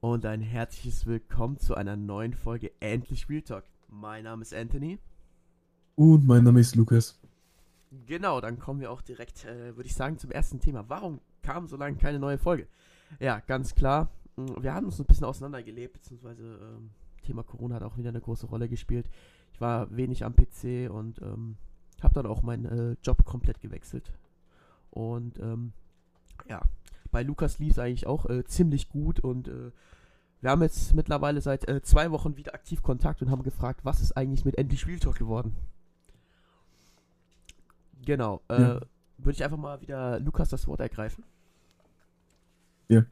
und ein herzliches Willkommen zu einer neuen Folge Endlich Real Talk. Mein Name ist Anthony. Und mein Name ist Lukas. Genau, dann kommen wir auch direkt, äh, würde ich sagen, zum ersten Thema. Warum kam so lange keine neue Folge? Ja, ganz klar. Mm, wir haben uns ein bisschen auseinandergelebt, beziehungsweise ähm, Thema Corona hat auch wieder eine große Rolle gespielt. Ich war wenig am PC und ähm, habe dann auch meinen äh, Job komplett gewechselt. Und ähm, ja, bei Lukas lief es eigentlich auch äh, ziemlich gut und äh, wir haben jetzt mittlerweile seit äh, zwei Wochen wieder aktiv Kontakt und haben gefragt, was ist eigentlich mit Endlich Real Talk geworden? Genau, äh, ja. würde ich einfach mal wieder Lukas das Wort ergreifen. Ja,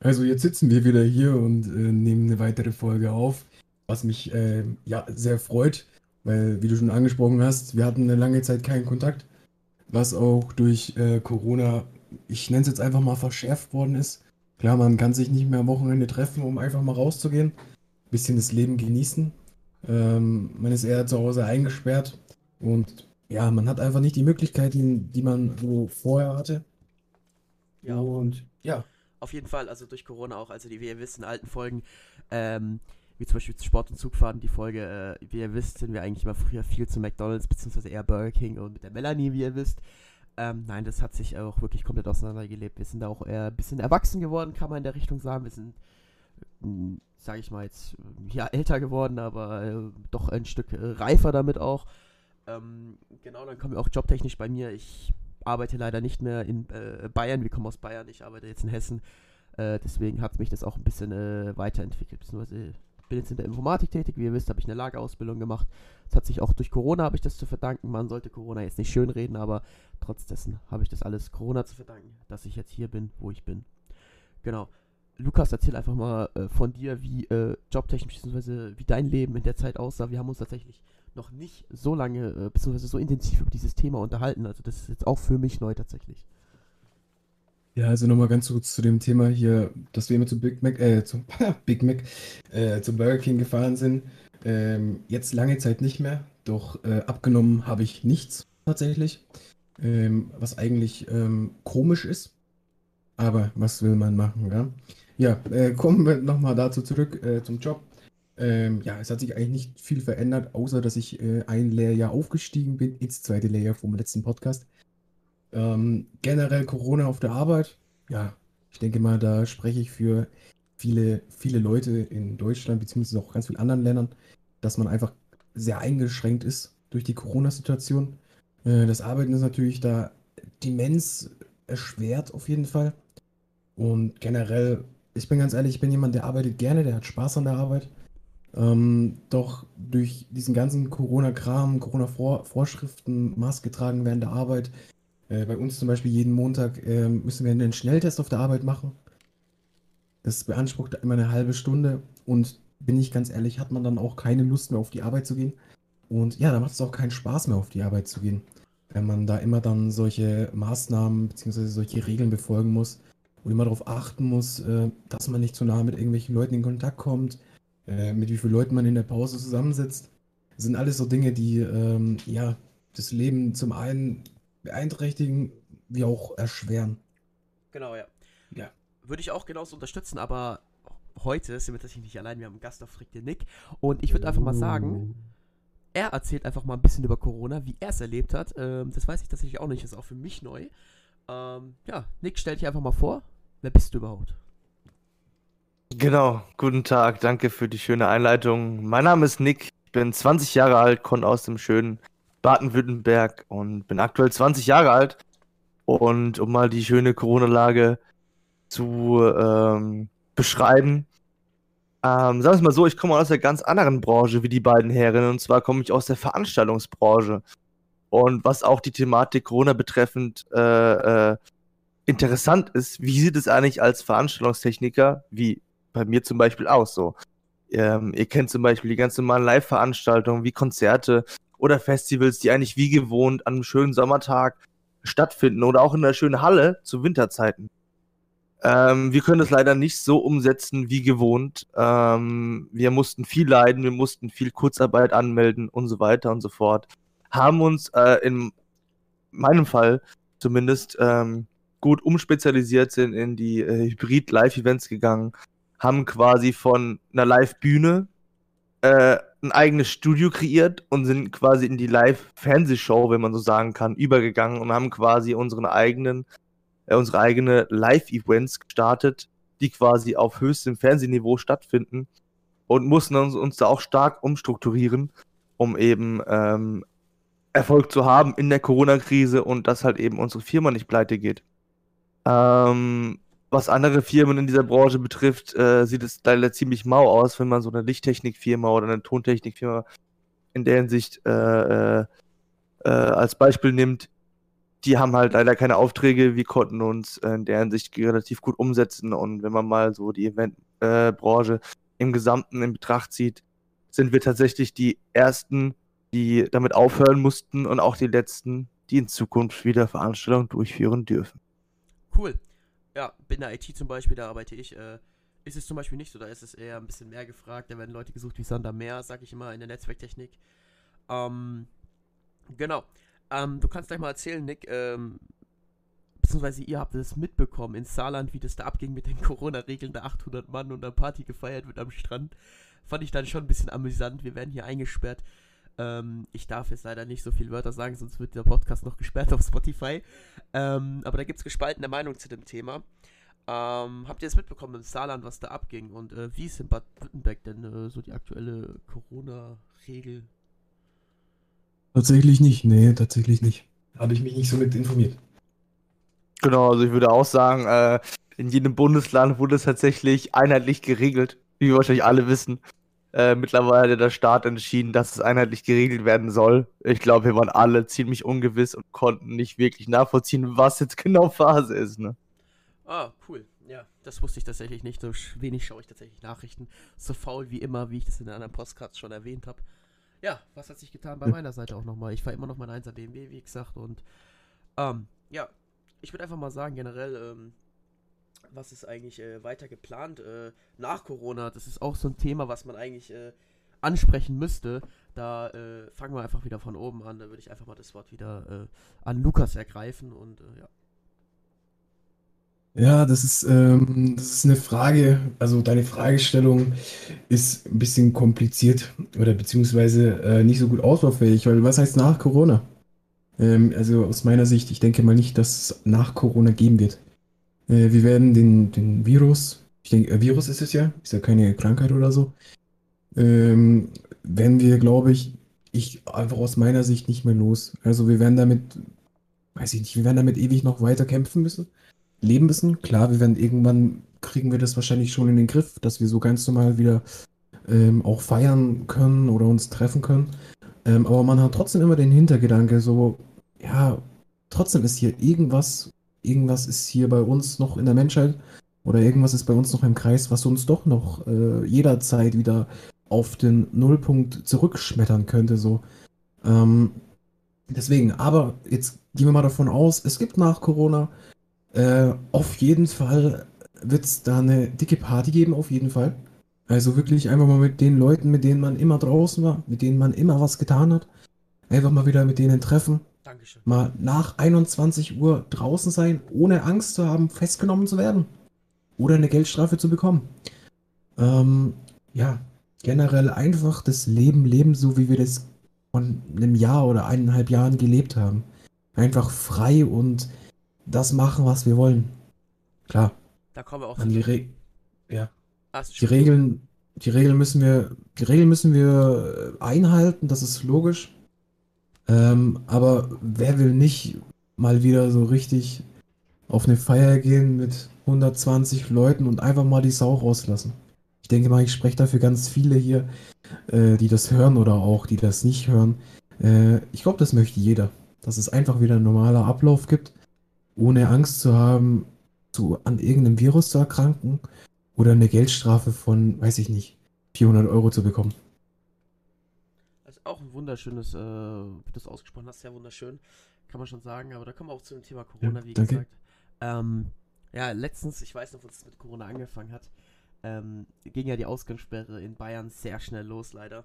also jetzt sitzen wir wieder hier und äh, nehmen eine weitere Folge auf, was mich äh, ja sehr freut, weil, wie du schon angesprochen hast, wir hatten eine lange Zeit keinen Kontakt, was auch durch Corona ich nenne es jetzt einfach mal, verschärft worden ist. Klar, man kann sich nicht mehr am Wochenende treffen, um einfach mal rauszugehen, ein bisschen das Leben genießen. Ähm, man ist eher zu Hause eingesperrt und ja, man hat einfach nicht die Möglichkeiten, die man so vorher hatte. Ja, und ja. Auf jeden Fall, also durch Corona auch, also die, wie ihr wisst, in alten Folgen, ähm, wie zum Beispiel Sport und Zugfahren, die Folge, äh, wie ihr wisst, sind wir eigentlich immer früher viel zu McDonalds, beziehungsweise eher Burger King und mit der Melanie, wie ihr wisst. Ähm, nein, das hat sich auch wirklich komplett auseinandergelebt. Wir sind da auch eher ein bisschen erwachsen geworden, kann man in der Richtung sagen. Wir sind, hm, sage ich mal jetzt, ja, älter geworden, aber äh, doch ein Stück äh, reifer damit auch. Ähm, genau, dann kommen wir auch jobtechnisch bei mir. Ich arbeite leider nicht mehr in äh, Bayern, wir kommen aus Bayern, ich arbeite jetzt in Hessen. Äh, deswegen hat mich das auch ein bisschen äh, weiterentwickelt, beziehungsweise bin jetzt in der Informatik tätig. Wie ihr wisst, habe ich eine Lagerausbildung gemacht. Das hat sich auch durch Corona habe ich das zu verdanken. Man sollte Corona jetzt nicht schönreden, aber trotz dessen habe ich das alles Corona zu verdanken, dass ich jetzt hier bin, wo ich bin. Genau. Lukas, erzähl einfach mal äh, von dir, wie äh, jobtechnisch bzw. wie dein Leben in der Zeit aussah. Wir haben uns tatsächlich noch nicht so lange äh, bzw. so intensiv über dieses Thema unterhalten. Also das ist jetzt auch für mich neu tatsächlich. Ja, also nochmal ganz kurz zu dem Thema hier, dass wir immer zu Big Mac, äh, zum Big Mac, äh, zum Burger King gefahren sind. Ähm, jetzt lange Zeit nicht mehr, doch äh, abgenommen habe ich nichts tatsächlich, ähm, was eigentlich ähm, komisch ist. Aber was will man machen, ja? Ja, äh, kommen wir nochmal dazu zurück äh, zum Job. Ähm, ja, es hat sich eigentlich nicht viel verändert, außer dass ich äh, ein Lehrjahr aufgestiegen bin ins zweite Lehrjahr vom letzten Podcast. Ähm, generell Corona auf der Arbeit. Ja, ich denke mal, da spreche ich für viele, viele Leute in Deutschland, beziehungsweise auch ganz vielen anderen Ländern, dass man einfach sehr eingeschränkt ist durch die Corona-Situation. Äh, das Arbeiten ist natürlich da immens erschwert auf jeden Fall. Und generell, ich bin ganz ehrlich, ich bin jemand, der arbeitet gerne, der hat Spaß an der Arbeit. Ähm, doch durch diesen ganzen Corona-Kram, Corona-Vorschriften, Maske tragen während der Arbeit, äh, bei uns zum Beispiel jeden Montag äh, müssen wir einen Schnelltest auf der Arbeit machen. Das beansprucht immer eine halbe Stunde und bin ich ganz ehrlich, hat man dann auch keine Lust mehr auf die Arbeit zu gehen. Und ja, da macht es auch keinen Spaß mehr auf die Arbeit zu gehen. Wenn man da immer dann solche Maßnahmen bzw. solche Regeln befolgen muss und immer darauf achten muss, äh, dass man nicht zu nah mit irgendwelchen Leuten in Kontakt kommt, äh, mit wie vielen Leuten man in der Pause zusammensitzt. Das sind alles so Dinge, die ähm, ja das Leben zum einen beeinträchtigen wie auch erschweren. Genau, ja. Ja. Würde ich auch genauso unterstützen, aber heute sind wir tatsächlich nicht allein. Wir haben einen Gast auf Frick den Nick. Und ich würde einfach mal sagen, er erzählt einfach mal ein bisschen über Corona, wie er es erlebt hat. Ähm, das weiß ich tatsächlich auch nicht, das ist auch für mich neu. Ähm, ja, Nick, stell dich einfach mal vor. Wer bist du überhaupt? Genau, guten Tag, danke für die schöne Einleitung. Mein Name ist Nick, ich bin 20 Jahre alt, komme aus dem schönen Baden-Württemberg und bin aktuell 20 Jahre alt. Und um mal die schöne Corona-Lage zu ähm, beschreiben, ähm, sagen wir es mal so, ich komme aus einer ganz anderen Branche wie die beiden Herren. Und zwar komme ich aus der Veranstaltungsbranche. Und was auch die Thematik Corona betreffend äh, äh, interessant ist, wie sieht es eigentlich als Veranstaltungstechniker, wie bei mir zum Beispiel aus so? Ähm, ihr kennt zum Beispiel die ganz normalen Live-Veranstaltungen wie Konzerte, oder Festivals, die eigentlich wie gewohnt an einem schönen Sommertag stattfinden oder auch in einer schönen Halle zu Winterzeiten. Ähm, wir können das leider nicht so umsetzen wie gewohnt. Ähm, wir mussten viel leiden, wir mussten viel Kurzarbeit anmelden und so weiter und so fort. Haben uns äh, in meinem Fall zumindest ähm, gut umspezialisiert, sind in die äh, Hybrid-Live-Events gegangen, haben quasi von einer Live-Bühne äh, ein eigenes Studio kreiert und sind quasi in die Live-Fernsehshow, wenn man so sagen kann, übergegangen und haben quasi unseren eigenen, äh, unsere eigene Live-Events gestartet, die quasi auf höchstem Fernsehniveau stattfinden und mussten uns, uns da auch stark umstrukturieren, um eben ähm, Erfolg zu haben in der Corona-Krise und dass halt eben unsere Firma nicht pleite geht. Ähm, was andere Firmen in dieser Branche betrifft, äh, sieht es leider ziemlich mau aus, wenn man so eine Lichttechnikfirma oder eine Tontechnikfirma in der Hinsicht äh, äh, äh, als Beispiel nimmt. Die haben halt leider keine Aufträge. Wir konnten uns in der Hinsicht relativ gut umsetzen. Und wenn man mal so die Eventbranche im Gesamten in Betracht zieht, sind wir tatsächlich die ersten, die damit aufhören mussten und auch die letzten, die in Zukunft wieder Veranstaltungen durchführen dürfen. Cool ja, in der IT zum Beispiel, da arbeite ich, äh, ist es zum Beispiel nicht so. Da ist es eher ein bisschen mehr gefragt. Da werden Leute gesucht wie Sander mehr, sag ich immer, in der Netzwerktechnik. Ähm, genau. Ähm, du kannst gleich mal erzählen, Nick, ähm, beziehungsweise ihr habt es mitbekommen in Saarland, wie das da abging mit den Corona-Regeln, da 800 Mann und eine Party gefeiert wird am Strand. Fand ich dann schon ein bisschen amüsant. Wir werden hier eingesperrt. Ähm, ich darf jetzt leider nicht so viele Wörter sagen, sonst wird der Podcast noch gesperrt auf Spotify. Ähm, aber da gibt es gespaltene Meinungen zu dem Thema. Ähm, habt ihr es mitbekommen im Saarland, was da abging? Und äh, wie ist in Bad Württemberg denn äh, so die aktuelle Corona-Regel? Tatsächlich nicht, nee, tatsächlich nicht. Habe ich mich nicht so mit informiert. Genau, also ich würde auch sagen, äh, in jedem Bundesland wurde es tatsächlich einheitlich geregelt, wie wir wahrscheinlich alle wissen. Äh, mittlerweile hat der Staat entschieden, dass es einheitlich geregelt werden soll. Ich glaube, wir waren alle ziemlich ungewiss und konnten nicht wirklich nachvollziehen, was jetzt genau Phase ist. Ne? Ah, cool. Ja, das wusste ich tatsächlich nicht. So wenig schaue ich tatsächlich Nachrichten. So faul wie immer, wie ich das in den anderen Podcasts schon erwähnt habe. Ja, was hat sich getan bei meiner Seite auch nochmal? Ich fahre immer noch mein 1er BMW, wie gesagt. Und ähm, ja, ich würde einfach mal sagen, generell, ähm, was ist eigentlich äh, weiter geplant äh, nach Corona? Das ist auch so ein Thema, was man eigentlich äh, ansprechen müsste. Da äh, fangen wir einfach wieder von oben an. Da würde ich einfach mal das Wort wieder äh, an Lukas ergreifen und äh, ja. Ja, das ist, ähm, das ist eine Frage, also deine Fragestellung ist ein bisschen kompliziert oder beziehungsweise nicht so gut ausbaufähig, weil was heißt nach Corona? Ähm, also aus meiner Sicht, ich denke mal nicht, dass es nach Corona geben wird. Äh, wir werden den, den Virus, ich denke, äh, Virus ist es ja, ist ja keine Krankheit oder so, ähm, werden wir, glaube ich, ich einfach aus meiner Sicht nicht mehr los. Also wir werden damit, weiß ich nicht, wir werden damit ewig noch weiter kämpfen müssen, leben müssen. Klar, wir werden irgendwann kriegen wir das wahrscheinlich schon in den Griff, dass wir so ganz normal wieder ähm, auch feiern können oder uns treffen können. Ähm, aber man hat trotzdem immer den Hintergedanke, so, ja, trotzdem ist hier irgendwas irgendwas ist hier bei uns noch in der Menschheit oder irgendwas ist bei uns noch im Kreis, was uns doch noch äh, jederzeit wieder auf den Nullpunkt zurückschmettern könnte. So. Ähm, deswegen, aber jetzt gehen wir mal davon aus, es gibt nach Corona äh, auf jeden Fall wird es da eine dicke Party geben, auf jeden Fall. Also wirklich einfach mal mit den Leuten, mit denen man immer draußen war, mit denen man immer was getan hat. Einfach mal wieder mit denen treffen, Dankeschön. Mal nach 21 Uhr draußen sein, ohne Angst zu haben, festgenommen zu werden. Oder eine Geldstrafe zu bekommen. Ähm, ja, generell einfach das Leben leben, so wie wir das von einem Jahr oder eineinhalb Jahren gelebt haben. Einfach frei und das machen, was wir wollen. Klar. Da kommen wir auch an die Re ja. Die Regeln, die Regeln müssen wir, die Regeln müssen wir einhalten, das ist logisch. Ähm, aber wer will nicht mal wieder so richtig auf eine Feier gehen mit 120 Leuten und einfach mal die Sau rauslassen? Ich denke mal, ich spreche dafür ganz viele hier, äh, die das hören oder auch die das nicht hören. Äh, ich glaube, das möchte jeder. Dass es einfach wieder ein normaler Ablauf gibt, ohne Angst zu haben, zu, an irgendeinem Virus zu erkranken oder eine Geldstrafe von, weiß ich nicht, 400 Euro zu bekommen auch ein wunderschönes, äh, wie du es ausgesprochen hast, sehr wunderschön, kann man schon sagen. Aber da kommen wir auch zu dem Thema Corona, ja, wie danke. gesagt. Ähm, ja, letztens, ich weiß noch, als es mit Corona angefangen hat, ähm, ging ja die Ausgangssperre in Bayern sehr schnell los, leider.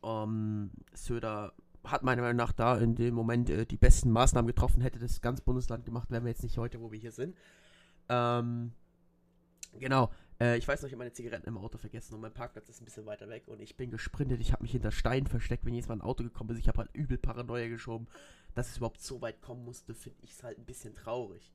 Um, Söder hat meiner Meinung nach da in dem Moment äh, die besten Maßnahmen getroffen, hätte das ganz Bundesland gemacht, wären wir jetzt nicht heute, wo wir hier sind. Ähm, genau, Äh, ich weiß noch, ich habe meine Zigaretten im Auto vergessen und mein Parkplatz ist ein bisschen weiter weg und ich bin gesprintet. Ich habe mich hinter Steinen versteckt, wenn jetzt mal ein Auto gekommen ist. Ich habe halt übel Paranoia geschoben. Dass es überhaupt so weit kommen musste, finde ich es halt ein bisschen traurig.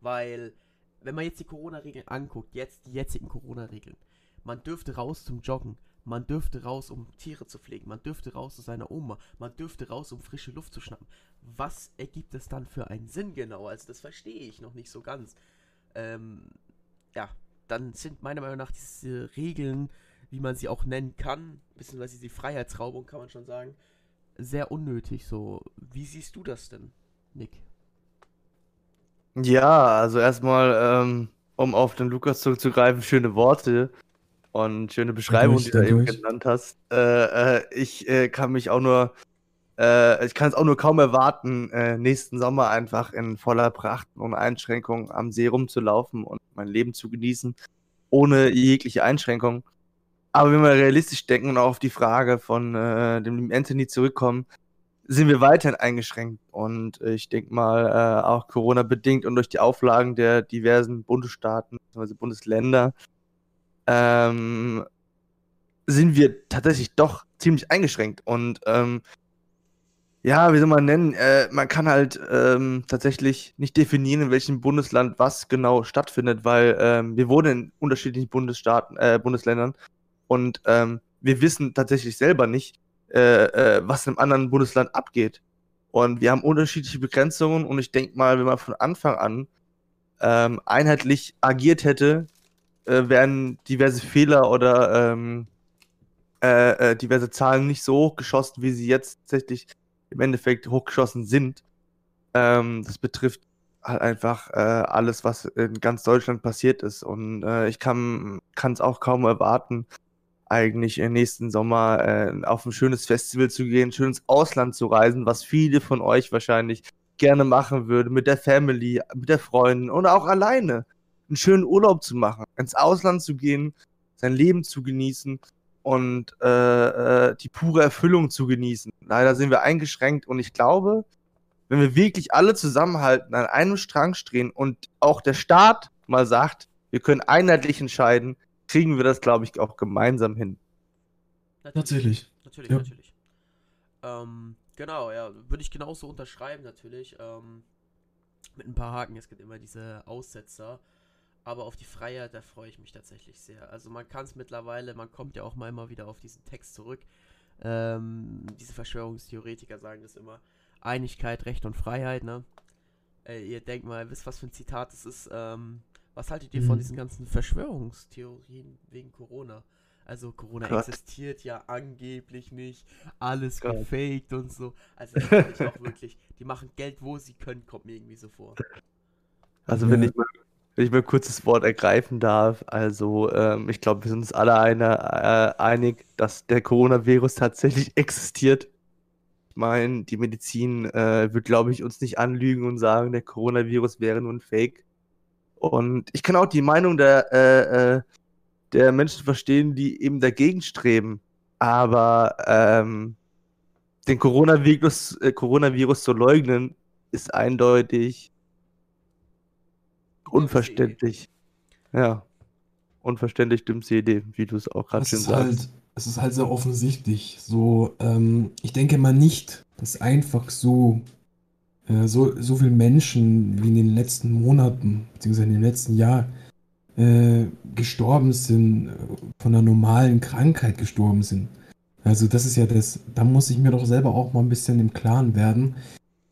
Weil, wenn man jetzt die Corona-Regeln anguckt, jetzt die jetzigen Corona-Regeln, man dürfte raus zum Joggen, man dürfte raus, um Tiere zu pflegen, man dürfte raus zu seiner Oma, man dürfte raus, um frische Luft zu schnappen. Was ergibt es dann für einen Sinn genau? Also das verstehe ich noch nicht so ganz. Ähm, ja, dann sind meiner Meinung nach diese Regeln, wie man sie auch nennen kann, beziehungsweise die Freiheitsraubung kann man schon sagen, sehr unnötig. So, wie siehst du das denn, Nick? Ja, also erstmal, ähm, um auf den Lukas zurückzugreifen, schöne Worte und schöne Beschreibung, die du eben genannt hast. Äh, äh, ich äh, kann mich auch nur, äh, ich kann es auch nur kaum erwarten, äh, nächsten Sommer einfach in voller Pracht und Einschränkung am See rumzulaufen und mein Leben zu genießen, ohne jegliche Einschränkung. Aber wenn wir realistisch denken und auch auf die Frage von äh, dem Anthony zurückkommen, sind wir weiterhin eingeschränkt. Und ich denke mal, äh, auch Corona-bedingt und durch die Auflagen der diversen Bundesstaaten bzw. Bundesländer ähm, sind wir tatsächlich doch ziemlich eingeschränkt. Und ähm, ja, wie soll man nennen, äh, man kann halt ähm, tatsächlich nicht definieren, in welchem Bundesland was genau stattfindet, weil ähm, wir wohnen in unterschiedlichen Bundesstaaten, äh, Bundesländern und ähm, wir wissen tatsächlich selber nicht, äh, äh, was im anderen Bundesland abgeht. Und wir haben unterschiedliche Begrenzungen und ich denke mal, wenn man von Anfang an ähm, einheitlich agiert hätte, äh, wären diverse Fehler oder ähm, äh, diverse Zahlen nicht so hochgeschossen, wie sie jetzt tatsächlich im Endeffekt hochgeschossen sind. Ähm, das betrifft halt einfach äh, alles, was in ganz Deutschland passiert ist. Und äh, ich kann es auch kaum erwarten, eigentlich im nächsten Sommer äh, auf ein schönes Festival zu gehen, schönes Ausland zu reisen, was viele von euch wahrscheinlich gerne machen würden, mit der Family, mit der Freundin oder auch alleine. Einen schönen Urlaub zu machen, ins Ausland zu gehen, sein Leben zu genießen und äh, äh, die pure Erfüllung zu genießen. Leider sind wir eingeschränkt und ich glaube, wenn wir wirklich alle zusammenhalten, an einem Strang drehen und auch der Staat mal sagt, wir können einheitlich entscheiden, kriegen wir das, glaube ich, auch gemeinsam hin. Natürlich. Natürlich, ja. natürlich. Ähm, genau, ja, würde ich genauso unterschreiben, natürlich. Ähm, mit ein paar Haken, es gibt immer diese Aussetzer. Aber auf die Freiheit, da freue ich mich tatsächlich sehr. Also man kann es mittlerweile, man kommt ja auch mal immer wieder auf diesen Text zurück. Ähm, diese Verschwörungstheoretiker sagen das immer. Einigkeit, Recht und Freiheit, ne? Äh, ihr denkt mal, wisst was für ein Zitat das ist. Ähm, was haltet ihr mhm. von diesen ganzen Verschwörungstheorien wegen Corona? Also Corona Gott. existiert ja angeblich nicht, alles Gott. gefaked und so. Also ich auch wirklich, die machen Geld, wo sie können, kommt mir irgendwie so vor. Also wenn ich mal wenn ich mal kurz das Wort ergreifen darf. Also, ähm, ich glaube, wir sind uns alle eine, äh, einig, dass der Coronavirus tatsächlich existiert. Ich meine, die Medizin äh, wird, glaube ich, uns nicht anlügen und sagen, der Coronavirus wäre nur ein Fake. Und ich kann auch die Meinung der, äh, äh der Menschen verstehen, die eben dagegen streben. Aber ähm, den Coronavirus, äh, Coronavirus zu leugnen, ist eindeutig Unverständlich. Ja. Unverständlich dümmste Idee, wie du es auch gerade schön sagst. Halt, es ist halt sehr offensichtlich. So, ähm, ich denke mal nicht, dass einfach so, äh, so, so viele Menschen wie in den letzten Monaten, beziehungsweise in dem letzten Jahr, äh, gestorben sind, von einer normalen Krankheit gestorben sind. Also das ist ja das, da muss ich mir doch selber auch mal ein bisschen im Klaren werden,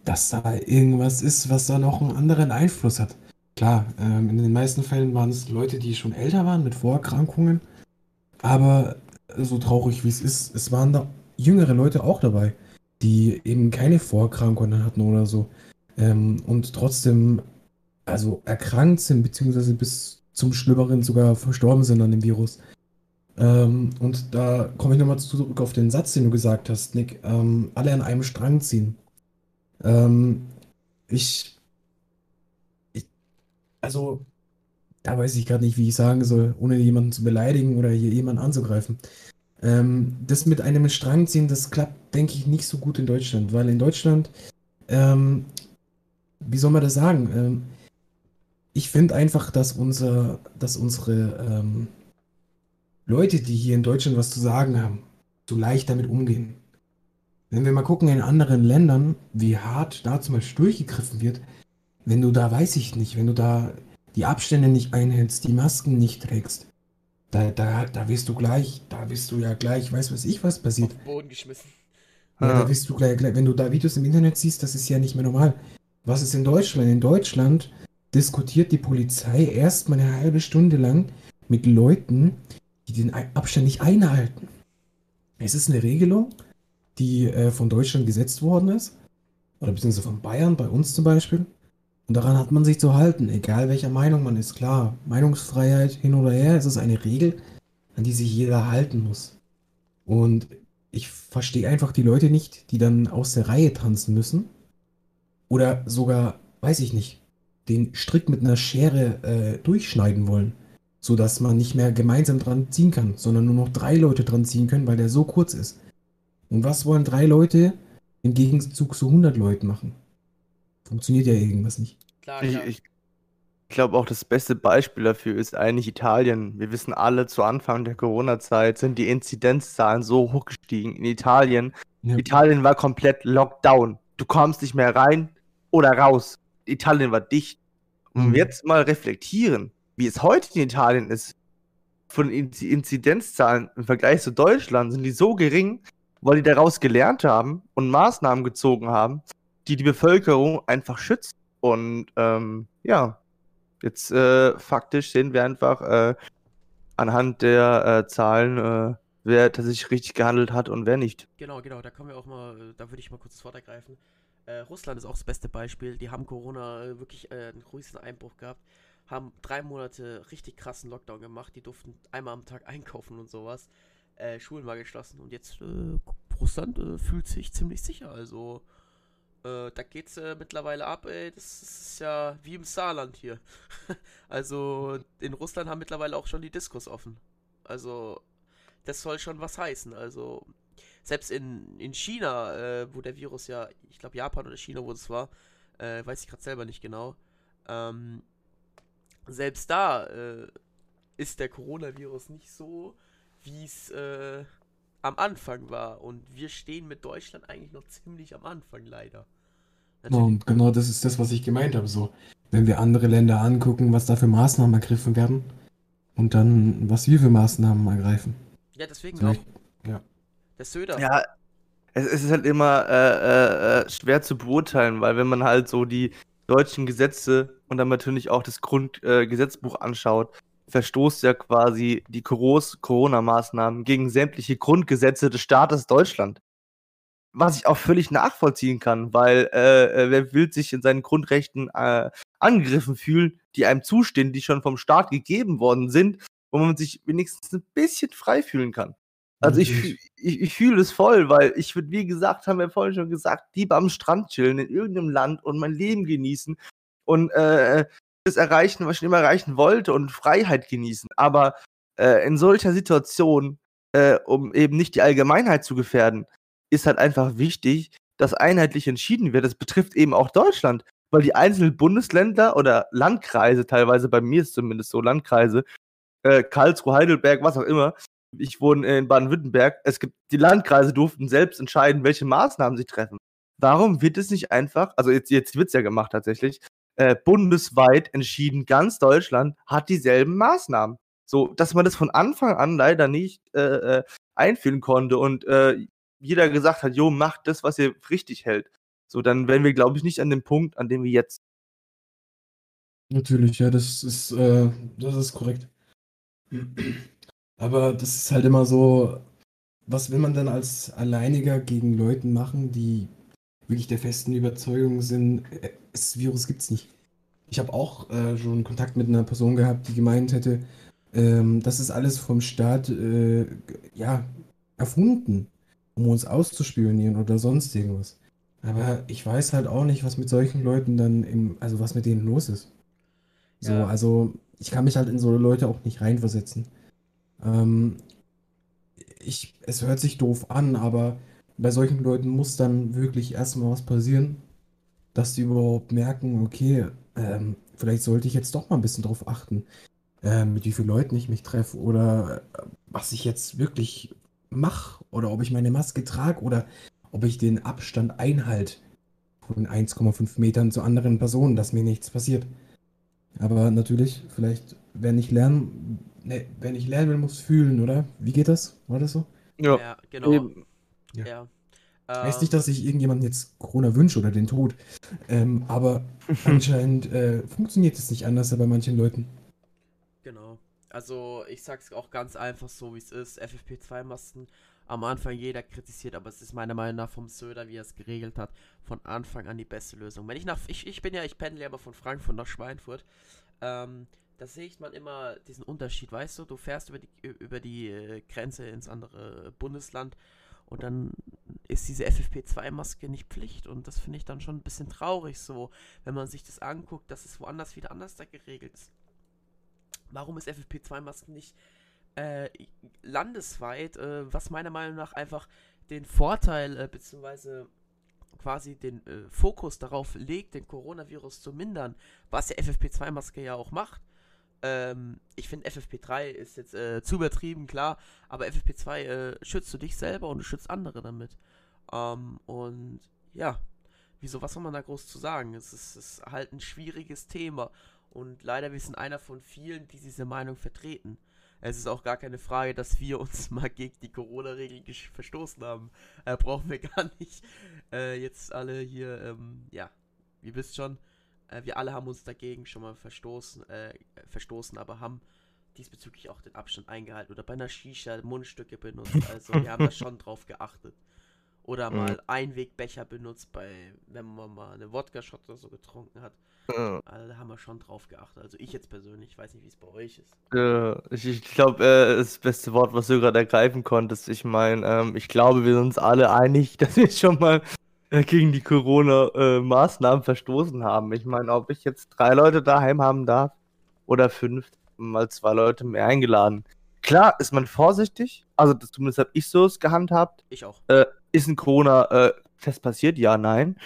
dass da irgendwas ist, was da noch einen anderen Einfluss hat. Klar, ähm, in den meisten Fällen waren es Leute, die schon älter waren mit Vorerkrankungen. Aber so traurig wie es ist, es waren da jüngere Leute auch dabei, die eben keine Vorerkrankungen hatten oder so. Ähm, und trotzdem also erkrankt sind, beziehungsweise bis zum Schlimmeren sogar verstorben sind an dem Virus. Ähm, und da komme ich nochmal zurück auf den Satz, den du gesagt hast, Nick. Ähm, alle an einem Strang ziehen. Ähm, ich also, da weiß ich gerade nicht, wie ich sagen soll, ohne jemanden zu beleidigen oder hier jemanden anzugreifen. Ähm, das mit einem Strang ziehen, das klappt, denke ich, nicht so gut in Deutschland, weil in Deutschland, ähm, wie soll man das sagen? Ähm, ich finde einfach, dass unser, dass unsere ähm, Leute, die hier in Deutschland was zu sagen haben, so leicht damit umgehen. Wenn wir mal gucken in anderen Ländern, wie hart da zum Beispiel durchgegriffen wird, wenn du da, weiß ich nicht, wenn du da die Abstände nicht einhältst, die Masken nicht trägst, da, da, da wirst du gleich, da bist du ja gleich, weiß was ich, was passiert. Auf den Boden geschmissen. Ja, ja, da bist du gleich, gleich, wenn du da Videos im Internet siehst, das ist ja nicht mehr normal. Was ist in Deutschland? In Deutschland diskutiert die Polizei erstmal eine halbe Stunde lang mit Leuten, die den Abstand nicht einhalten. Es ist eine Regelung, die äh, von Deutschland gesetzt worden ist, oder beziehungsweise von Bayern, bei uns zum Beispiel. Und daran hat man sich zu halten, egal welcher Meinung man ist. Klar, Meinungsfreiheit hin oder her, es ist eine Regel, an die sich jeder halten muss. Und ich verstehe einfach die Leute nicht, die dann aus der Reihe tanzen müssen. Oder sogar, weiß ich nicht, den Strick mit einer Schere äh, durchschneiden wollen. Sodass man nicht mehr gemeinsam dran ziehen kann, sondern nur noch drei Leute dran ziehen können, weil der so kurz ist. Und was wollen drei Leute im Gegenzug zu 100 Leuten machen? Funktioniert ja irgendwas nicht. Klar, klar. Ich, ich glaube auch das beste Beispiel dafür ist eigentlich Italien. Wir wissen alle, zu Anfang der Corona-Zeit sind die Inzidenzzahlen so hoch gestiegen in Italien. Ja. Italien war komplett Lockdown. Du kommst nicht mehr rein oder raus. Italien war dicht. Und mhm. jetzt mal reflektieren, wie es heute in Italien ist, von den Inzidenzzahlen im Vergleich zu Deutschland sind die so gering, weil die daraus gelernt haben und Maßnahmen gezogen haben, die die Bevölkerung einfach schützen. Und ähm, ja, jetzt äh, faktisch sehen wir einfach äh, anhand der äh, Zahlen, äh, wer tatsächlich richtig gehandelt hat und wer nicht. Genau, genau, da kommen wir auch mal, äh, da würde ich mal kurz das Wort ergreifen. Äh, Russland ist auch das beste Beispiel. Die haben Corona wirklich einen größten Einbruch gehabt haben drei Monate richtig krassen Lockdown gemacht. Die durften einmal am Tag einkaufen und sowas. Schulen war geschlossen und jetzt Russland fühlt sich ziemlich sicher. Also äh, da geht's äh, mittlerweile ab, ey. Das ist ja wie im Saarland hier. also in Russland haben mittlerweile auch schon die Diskos offen. Also das soll schon was heißen. Also selbst in, in China, äh, wo der Virus ja, ich glaube Japan oder China, wo es war, äh, weiß ich gerade selber nicht genau. Ähm, selbst da äh, ist der Coronavirus nicht so, wie es äh, am Anfang war. Und wir stehen mit Deutschland eigentlich noch ziemlich am Anfang, leider. Natürlich. Und genau das ist das, was ich gemeint habe. So, wenn wir andere Länder angucken, was da für Maßnahmen ergriffen werden und dann, was wir für Maßnahmen ergreifen. Ja, deswegen so, auch. Ja. Der Söder. Ja, es, es ist halt immer äh, äh, schwer zu beurteilen, weil wenn man halt so die deutschen Gesetze und dann natürlich auch das Grundgesetzbuch äh, anschaut, verstoßt ja quasi die Corona-Maßnahmen gegen sämtliche Grundgesetze des Staates Deutschland. Was ich auch völlig nachvollziehen kann, weil äh, äh, wer will sich in seinen Grundrechten äh, angegriffen fühlen, die einem zustehen, die schon vom Staat gegeben worden sind, wo man sich wenigstens ein bisschen frei fühlen kann. Also ich, ich, ich fühle es voll, weil ich würde, wie gesagt, haben wir vorhin schon gesagt, lieber am Strand chillen in irgendeinem Land und mein Leben genießen und äh, das erreichen, was ich immer erreichen wollte und Freiheit genießen. Aber äh, in solcher Situation, äh, um eben nicht die Allgemeinheit zu gefährden, ist halt einfach wichtig, dass einheitlich entschieden wird. Das betrifft eben auch Deutschland, weil die einzelnen Bundesländer oder Landkreise, teilweise bei mir ist zumindest so Landkreise, äh, Karlsruhe, Heidelberg, was auch immer, ich wohne in Baden-Württemberg, es gibt, die Landkreise durften selbst entscheiden, welche Maßnahmen sie treffen. Warum wird es nicht einfach, also jetzt, jetzt wird es ja gemacht tatsächlich, äh, bundesweit entschieden, ganz Deutschland hat dieselben Maßnahmen. So, dass man das von Anfang an leider nicht äh, äh, einführen konnte und äh, jeder gesagt hat, jo, macht das, was ihr richtig hält. So, dann wären wir, glaube ich, nicht an dem Punkt, an dem wir jetzt. Natürlich, ja, das ist, äh, das ist korrekt. Aber das ist halt immer so, was will man dann als Alleiniger gegen Leuten machen, die wirklich der festen Überzeugung sind, äh, das Virus gibt es nicht. Ich habe auch äh, schon Kontakt mit einer Person gehabt, die gemeint hätte, ähm, das ist alles vom Staat äh, ja, erfunden, um uns auszuspionieren oder sonst irgendwas. Aber ich weiß halt auch nicht, was mit solchen Leuten dann im, also was mit denen los ist. So, ja. also ich kann mich halt in so Leute auch nicht reinversetzen. Ähm, ich, es hört sich doof an, aber bei solchen Leuten muss dann wirklich erstmal was passieren, dass die überhaupt merken, okay, ähm, vielleicht sollte ich jetzt doch mal ein bisschen drauf achten, äh, mit wie vielen Leuten ich mich treffe oder äh, was ich jetzt wirklich mache oder ob ich meine Maske trage oder ob ich den Abstand einhalte von 1,5 Metern zu anderen Personen, dass mir nichts passiert. Aber natürlich, vielleicht, wenn ich lernen, ne, wenn ich lernen will, muss fühlen, oder? Wie geht das? War das so? Ja, ja genau. Eben. Ja. ja. Heißt nicht, dass ich irgendjemandem jetzt Corona wünsche oder den Tod. Ähm, aber anscheinend äh, funktioniert es nicht anders bei manchen Leuten. Genau. Also ich sag's auch ganz einfach so, wie es ist. FFP2-Masken am Anfang jeder kritisiert, aber es ist meiner Meinung nach vom Söder, wie er es geregelt hat, von Anfang an die beste Lösung. Wenn ich nach, ich, ich bin ja, ich pendle immer von Frankfurt nach Schweinfurt. Ähm, da sehe ich mal immer diesen Unterschied, weißt du, du fährst über die, über die äh, Grenze ins andere Bundesland und dann ist diese FFP2-Maske nicht Pflicht und das finde ich dann schon ein bisschen traurig so, wenn man sich das anguckt, dass es woanders wieder anders da geregelt ist. Warum ist FFP2-Masken nicht äh, landesweit, äh, was meiner Meinung nach einfach den Vorteil äh, beziehungsweise quasi den äh, Fokus darauf legt, den Coronavirus zu mindern, was der FFP2-Maske ja auch macht. Ähm, ich finde FFP3 ist jetzt äh, zu übertrieben, klar, aber FFP2 äh, schützt du dich selber und du schützt andere damit. Ähm, und ja, wieso, was soll man da groß zu sagen? Es ist, es ist halt ein schwieriges Thema und leider wir sind einer von vielen, die diese Meinung vertreten. Es ist auch gar keine Frage, dass wir uns mal gegen die Corona-Regeln verstoßen haben. Äh, brauchen wir gar nicht äh, jetzt alle hier, ähm, ja, ihr wisst schon, äh, wir alle haben uns dagegen schon mal verstoßen, äh, verstoßen, aber haben diesbezüglich auch den Abstand eingehalten oder bei einer Shisha Mundstücke benutzt. Also wir haben da schon drauf geachtet. Oder mhm. mal Einwegbecher benutzt, bei, wenn man mal eine Wodka-Shot oder so getrunken hat. Ja. Also, da haben wir schon drauf geachtet. Also ich jetzt persönlich, ich weiß nicht, wie es bei euch ist. Ja, ich, ich glaube, äh, das beste Wort, was du gerade ergreifen konntest. Ich meine, ähm, ich glaube, wir sind uns alle einig, dass wir schon mal gegen die Corona-Maßnahmen äh, verstoßen haben. Ich meine, ob ich jetzt drei Leute daheim haben darf oder fünf, mal zwei Leute mehr eingeladen. Klar ist man vorsichtig, also das, zumindest habe ich so es gehandhabt. Ich auch. Äh, ist ein Corona-Test passiert? Ja, nein.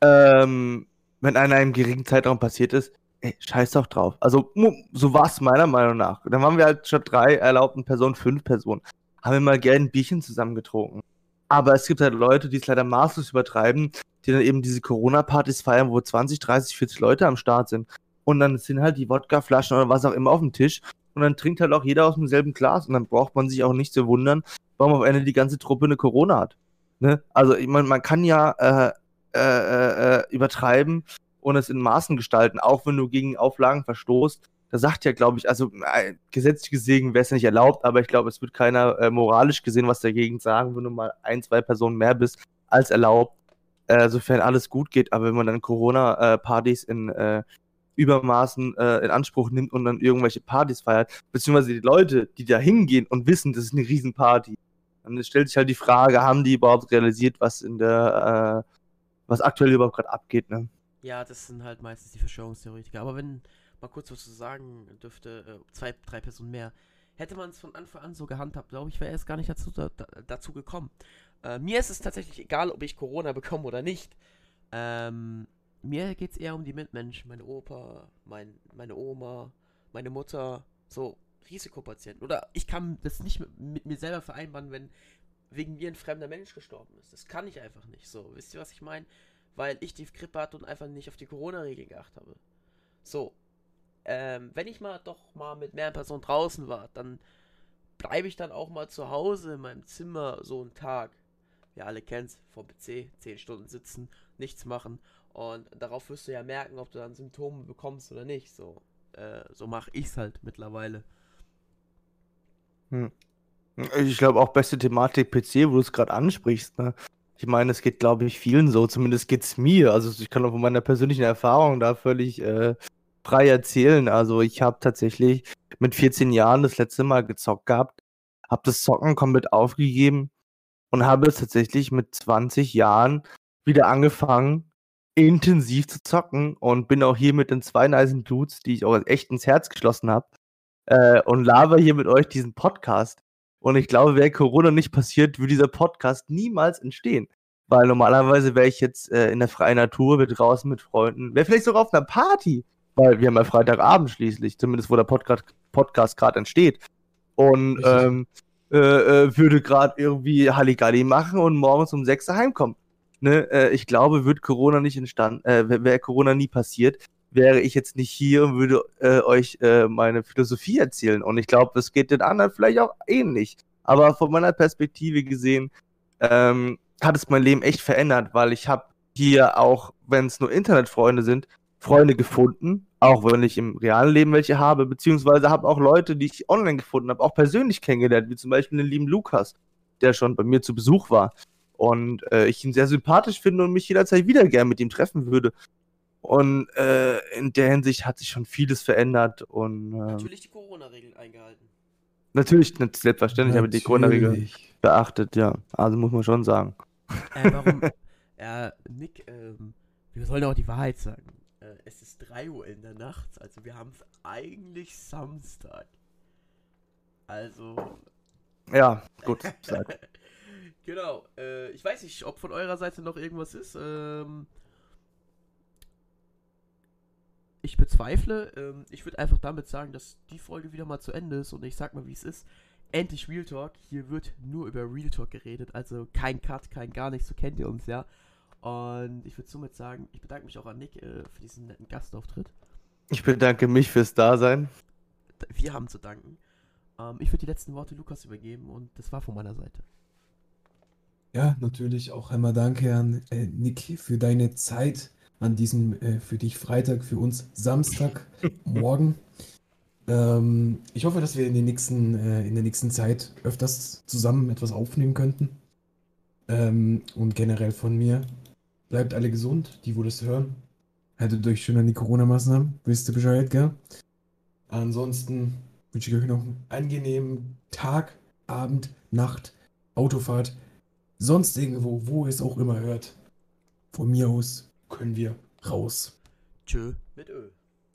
Ähm, wenn einer im geringen Zeitraum passiert ist, ey, scheiß doch drauf. Also, so war es meiner Meinung nach. Dann waren wir halt statt drei erlaubten Personen fünf Personen. Haben wir mal gerne ein Bierchen zusammen getrunken. Aber es gibt halt Leute, die es leider maßlos übertreiben, die dann eben diese Corona-Partys feiern, wo 20, 30, 40 Leute am Start sind. Und dann sind halt die Wodkaflaschen oder was auch immer auf dem Tisch. Und dann trinkt halt auch jeder aus demselben Glas. Und dann braucht man sich auch nicht zu wundern, warum auf Ende die ganze Truppe eine Corona hat. Ne? Also, ich meine, man kann ja äh, äh, äh, übertreiben und es in Maßen gestalten, auch wenn du gegen Auflagen verstoßt da sagt ja, glaube ich, also äh, gesetzlich gesehen wäre es nicht erlaubt, aber ich glaube, es wird keiner äh, moralisch gesehen was dagegen sagen, wenn du mal ein, zwei Personen mehr bist als erlaubt, äh, sofern alles gut geht. Aber wenn man dann Corona-Partys in äh, Übermaßen äh, in Anspruch nimmt und dann irgendwelche Partys feiert, beziehungsweise die Leute, die da hingehen und wissen, das ist eine Riesenparty, dann stellt sich halt die Frage, haben die überhaupt realisiert, was in der, äh, was aktuell überhaupt gerade abgeht, ne? Ja, das sind halt meistens die Verschwörungstheoretiker. Aber wenn mal kurz was zu sagen dürfte, äh, zwei, drei Personen mehr. Hätte man es von Anfang an so gehandhabt, glaube ich, wäre es gar nicht dazu, da, dazu gekommen. Äh, mir ist es tatsächlich egal, ob ich Corona bekomme oder nicht. Ähm, mir geht es eher um die Mitmenschen. Meine Opa, mein, meine Oma, meine Mutter, so Risikopatienten. Oder ich kann das nicht mit, mir selber vereinbaren, wenn wegen mir ein fremder Mensch gestorben ist. Das kann ich einfach nicht. So, wisst ihr, was ich meine? Weil ich die Grippe hatte und einfach nicht auf die Corona-Regeln geachtet habe. So, ähm, wenn ich mal doch mal mit mehreren Personen draußen war, dann bleibe ich dann auch mal zu Hause in meinem Zimmer so einen Tag. Ihr alle kennt's, vor PC, 10 Stunden sitzen, nichts machen. Und darauf wirst du ja merken, ob du dann Symptome bekommst oder nicht. So, äh, so mache ich's halt mittlerweile. Hm. Ich glaube auch beste Thematik PC, wo du es gerade ansprichst. Ne? Ich meine, es geht, glaube ich, vielen so. Zumindest geht's mir. Also ich kann auch von meiner persönlichen Erfahrung da völlig äh, frei erzählen. Also ich habe tatsächlich mit 14 Jahren das letzte Mal gezockt gehabt, habe das Zocken komplett aufgegeben und habe es tatsächlich mit 20 Jahren wieder angefangen, intensiv zu zocken und bin auch hier mit den zwei nice Dudes, die ich auch echt ins Herz geschlossen habe äh, und laber hier mit euch diesen Podcast. Und ich glaube, wäre Corona nicht passiert, würde dieser Podcast niemals entstehen. Weil normalerweise wäre ich jetzt äh, in der freien Natur, wäre draußen mit Freunden, wäre vielleicht sogar auf einer Party weil wir haben ja Freitagabend schließlich, zumindest wo der Podcast, Podcast gerade entsteht. Und ähm, äh, äh, würde gerade irgendwie Halligalli machen und morgens um 6 Uhr heimkommen. Ne? Äh, ich glaube, wird Corona nicht entstanden, äh, wäre Corona nie passiert, wäre ich jetzt nicht hier und würde äh, euch äh, meine Philosophie erzählen. Und ich glaube, es geht den anderen vielleicht auch ähnlich. Aber von meiner Perspektive gesehen, ähm, hat es mein Leben echt verändert, weil ich habe hier auch, wenn es nur Internetfreunde sind, Freunde gefunden, auch wenn ich im realen Leben welche habe, beziehungsweise habe auch Leute, die ich online gefunden habe, auch persönlich kennengelernt, wie zum Beispiel den lieben Lukas, der schon bei mir zu Besuch war. Und äh, ich ihn sehr sympathisch finde und mich jederzeit wieder gern mit ihm treffen würde. Und äh, in der Hinsicht hat sich schon vieles verändert. Und, äh, natürlich die Corona-Regeln eingehalten. Natürlich, selbstverständlich habe ich die Corona-Regeln beachtet, ja. Also muss man schon sagen. Äh, warum? ja, Nick, ähm, wir sollen auch die Wahrheit sagen. Äh, es ist 3 Uhr in der Nacht, also wir haben es eigentlich Samstag. Also. Ja, gut. genau. Äh, ich weiß nicht, ob von eurer Seite noch irgendwas ist. Ähm, ich bezweifle. Ähm, ich würde einfach damit sagen, dass die Folge wieder mal zu Ende ist und ich sag mal, wie es ist. Endlich Real Talk. Hier wird nur über Real Talk geredet. Also kein Cut, kein gar nichts. So kennt ihr uns ja. Und ich würde somit sagen, ich bedanke mich auch an Nick äh, für diesen netten Gastauftritt. Ich bedanke mich fürs Dasein. Wir haben zu danken. Ähm, ich würde die letzten Worte Lukas übergeben und das war von meiner Seite. Ja, natürlich auch einmal danke an äh, Nick für deine Zeit an diesem äh, für dich Freitag, für uns Samstag morgen. Ähm, ich hoffe, dass wir in, den nächsten, äh, in der nächsten Zeit öfters zusammen etwas aufnehmen könnten. Ähm, und generell von mir Bleibt alle gesund, die wo das hören. Haltet euch schön an die Corona-Maßnahmen. Wisst ihr Bescheid, gell? Ansonsten wünsche ich euch noch einen angenehmen Tag, Abend, Nacht, Autofahrt, sonst irgendwo, wo ihr es auch immer hört. Von mir aus können wir raus. Tschö mit Öl.